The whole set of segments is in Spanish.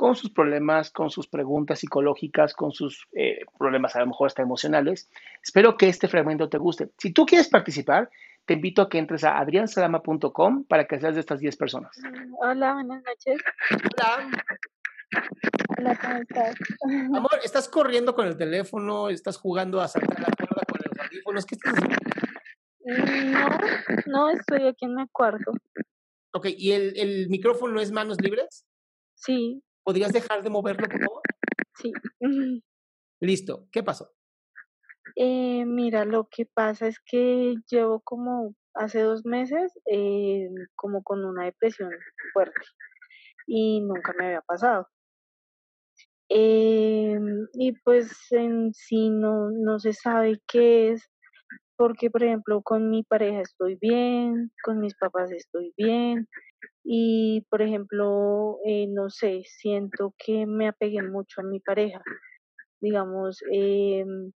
con sus problemas, con sus preguntas psicológicas, con sus eh, problemas a lo mejor hasta emocionales. Espero que este fragmento te guste. Si tú quieres participar, te invito a que entres a adriansalama.com para que seas de estas 10 personas. Hola, buenas noches. Hola. Hola, ¿cómo estás? Amor, ¿estás corriendo con el teléfono? ¿Estás jugando a saltar la cuerda con los audífonos? ¿Qué estás haciendo? No, no estoy aquí en mi cuarto. Ok, ¿y el, el micrófono es manos libres? Sí, ¿Podrías dejar de moverlo, por favor? sí. Listo. ¿Qué pasó? Eh, mira, lo que pasa es que llevo como hace dos meses eh, como con una depresión fuerte y nunca me había pasado. Eh, y pues en sí no, no se sabe qué es, porque por ejemplo con mi pareja estoy bien, con mis papás estoy bien, y por ejemplo, eh, no sé, siento que me apegué mucho a mi pareja. Digamos, em,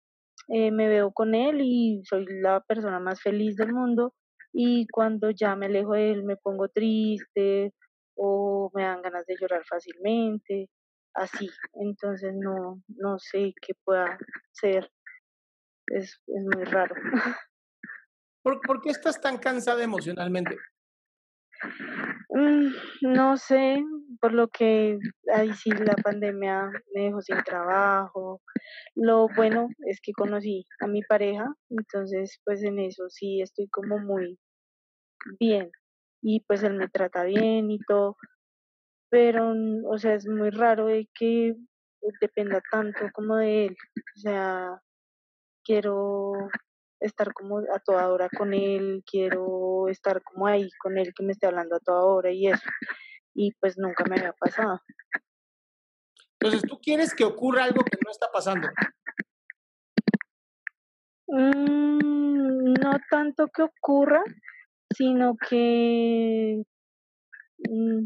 eh, me veo con él y soy la persona más feliz del mundo y cuando ya me alejo de él me pongo triste o me dan ganas de llorar fácilmente, así. Entonces no, no sé qué pueda ser. Es, es muy raro. ¿Por, por qué estás tan cansada emocionalmente? Mm, no sé, por lo que ahí sí la pandemia me dejó sin trabajo. Lo bueno es que conocí a mi pareja, entonces pues en eso sí estoy como muy bien y pues él me trata bien y todo, pero mm, o sea, es muy raro de que dependa tanto como de él. O sea, quiero estar como a toda hora con él, quiero estar como ahí con él que me esté hablando a toda hora y eso. Y pues nunca me había pasado. Entonces, tú quieres que ocurra algo que no está pasando. Mm, no tanto que ocurra, sino que, mm,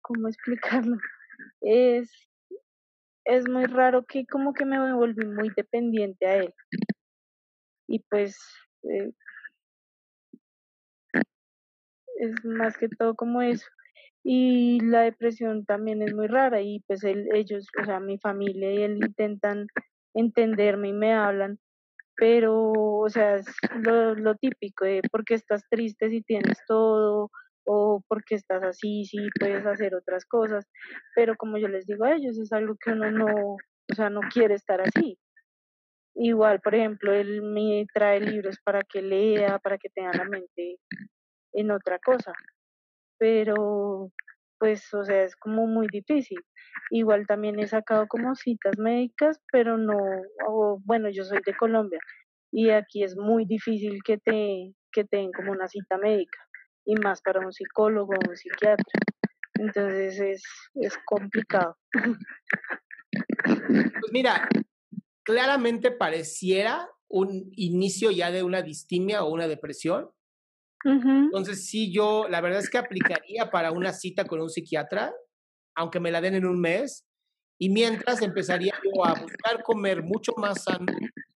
¿cómo explicarlo? Es, es muy raro que como que me volví muy dependiente a él. Y pues eh, es más que todo como eso. Y la depresión también es muy rara y pues él- ellos, o sea, mi familia y él intentan entenderme y me hablan, pero, o sea, es lo, lo típico de por qué estás triste si tienes todo o por qué estás así si puedes hacer otras cosas, pero como yo les digo a ellos, es algo que uno no, o sea, no quiere estar así. Igual, por ejemplo, él me trae libros para que lea, para que tenga la mente en otra cosa, pero pues, o sea, es como muy difícil. Igual también he sacado como citas médicas, pero no, o, bueno, yo soy de Colombia y aquí es muy difícil que te, que te den como una cita médica y más para un psicólogo o un psiquiatra. Entonces es, es complicado. Pues mira, claramente pareciera un inicio ya de una distimia o una depresión. Entonces, sí, yo la verdad es que aplicaría para una cita con un psiquiatra, aunque me la den en un mes, y mientras empezaría yo a buscar comer mucho más sano,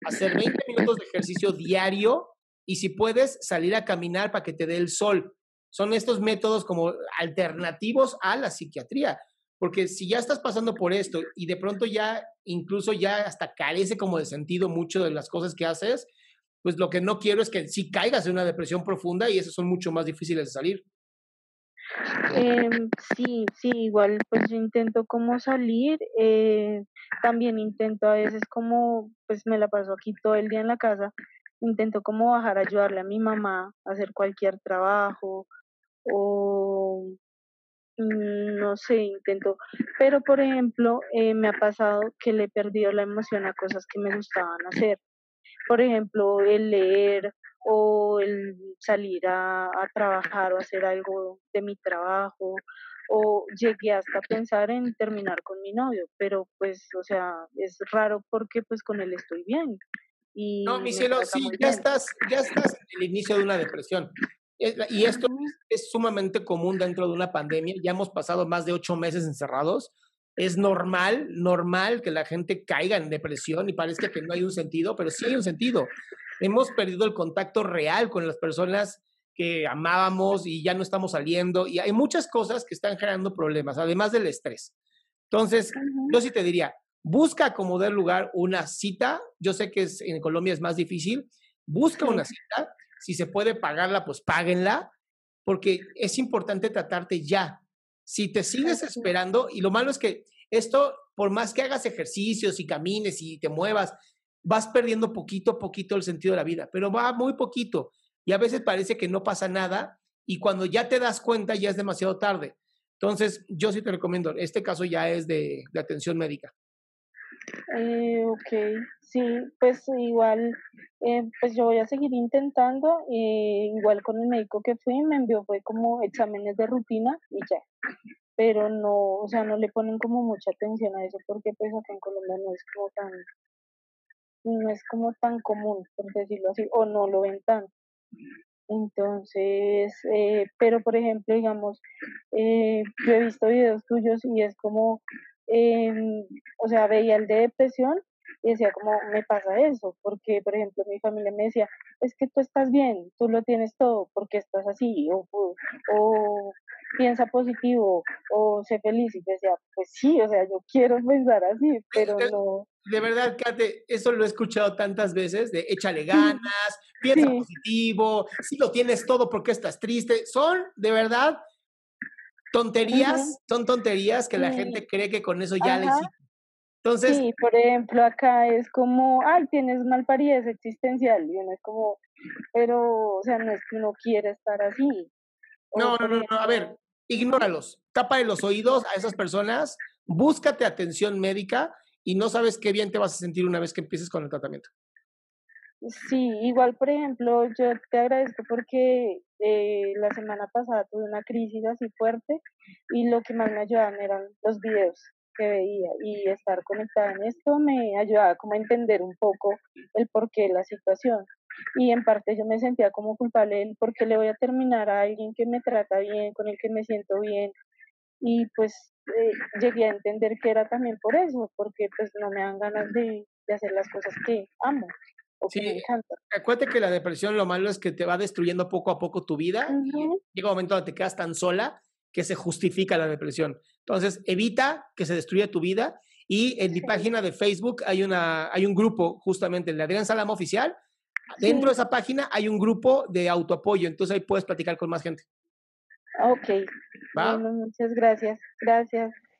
hacer 20 minutos de ejercicio diario y si puedes salir a caminar para que te dé el sol. Son estos métodos como alternativos a la psiquiatría. Porque si ya estás pasando por esto y de pronto ya, incluso ya hasta carece como de sentido mucho de las cosas que haces, pues lo que no quiero es que si caigas en una depresión profunda y esas son mucho más difíciles de salir. Em, sí, sí, igual pues yo intento como salir, eh, también intento a veces como, pues me la paso aquí todo el día en la casa, intento como bajar a ayudarle a mi mamá a hacer cualquier trabajo o no sé, intento, pero por ejemplo eh, me ha pasado que le he perdido la emoción a cosas que me gustaban hacer, por ejemplo el leer o el salir a, trabajar o hacer algo de mi trabajo o llegué hasta pensar en terminar con mi novio, pero pues, o sea, es raro porque pues con él estoy bien. Y no, mi cielo, sí, ya estás, ya estás en el inicio de una depresión. Y esto es sumamente común dentro de una pandemia. Ya hemos pasado más de ocho meses encerrados. Es normal, normal que la gente caiga en depresión y parezca que no hay un sentido, pero sí hay un sentido hemos perdido el contacto real con las personas que amábamos y ya no estamos saliendo y hay muchas cosas que están generando problemas, además del estrés. Entonces, yo sí te diría, busca como dar lugar una cita. Yo sé que en Colombia es más difícil. Busca una cita. Si se puede pagarla, pues páguenla, porque es importante tratarte ya. Si te sigues esperando, y lo malo es que esto, por más que hagas ejercicios y camines y te muevas, vas perdiendo poquito a poquito el sentido de la vida, pero va muy poquito y a veces parece que no pasa nada y cuando ya te das cuenta ya es demasiado tarde. Entonces, yo sí te recomiendo, este caso ya es de, atención médica. Eh, ok, sí, pues igual, eh, pues yo voy a seguir intentando, eh, igual con el médico que fui, me envió fue como exámenes de rutina y ya, pero no, o sea, no le ponen como mucha atención a eso porque pues acá en Colombia no es como tan, no es como tan común, por decirlo así, o no lo ven tanto. Entonces, eh, pero por ejemplo, digamos, eh, yo he visto videos tuyos y es como, em, o sea, veía el de depresión y decía como, me pasa eso, porque por ejemplo mi familia me decía, es que tú estás bien, tú lo tienes todo, porque estás así, o, o piensa positivo, o sé feliz, y decía, pues sí, o sea, yo quiero pensar así, pero no. de verdad, Kate, eso lo he escuchado tantas veces, de échale ganas, piensa positivo, si lo tienes todo porque estás triste. Son, de verdad, tonterías, son tonterías que la gente cree que con eso ya hiciste. Entonces, sí, por ejemplo, acá es como, ay, tienes malparidez existencial, y uno es como, pero, o sea, no es que uno quiere estar así. no, no, no, no, a ver, ignóralos, tapa de los oídos a esas personas, búscate atención médica, y no sabes qué bien te vas a sentir una vez que empieces con el tratamiento. Sí, igual, por ejemplo, yo te agradezco porque eh, la semana pasada tuve una crisis así fuerte y lo que más me ayudaban eran los videos que veía y estar conectada en esto me ayudaba como a entender un poco el porqué de la situación y en parte yo me sentía como culpable del por qué le voy a terminar a alguien que me trata bien, con el que me siento bien y pues eh, llegué a entender que era también por eso, porque pues no me dan ganas de, hacer las cosas que amo. O que me encantan. acuérdate que la depresión lo malo es que te va destruyendo poco a poco tu vida llega un momento donde te quedas tan sola que se justifica la depresión. Entonces, evita que se destruya tu vida y en mi página de Facebook hay, una, hay un grupo, justamente el de Adrián Salama Oficial. Dentro de esa página hay un grupo de autoapoyo, entonces ahí puedes platicar con más gente. Ok. Bueno, muchas gracias. Gracias.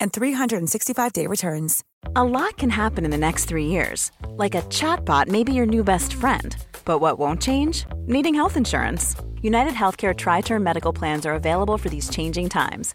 and 365-day returns. A lot can happen in the next three years. Like a chatbot may be your new best friend. But what won't change? Needing health insurance. United Healthcare Tri Term Medical Plans are available for these changing times.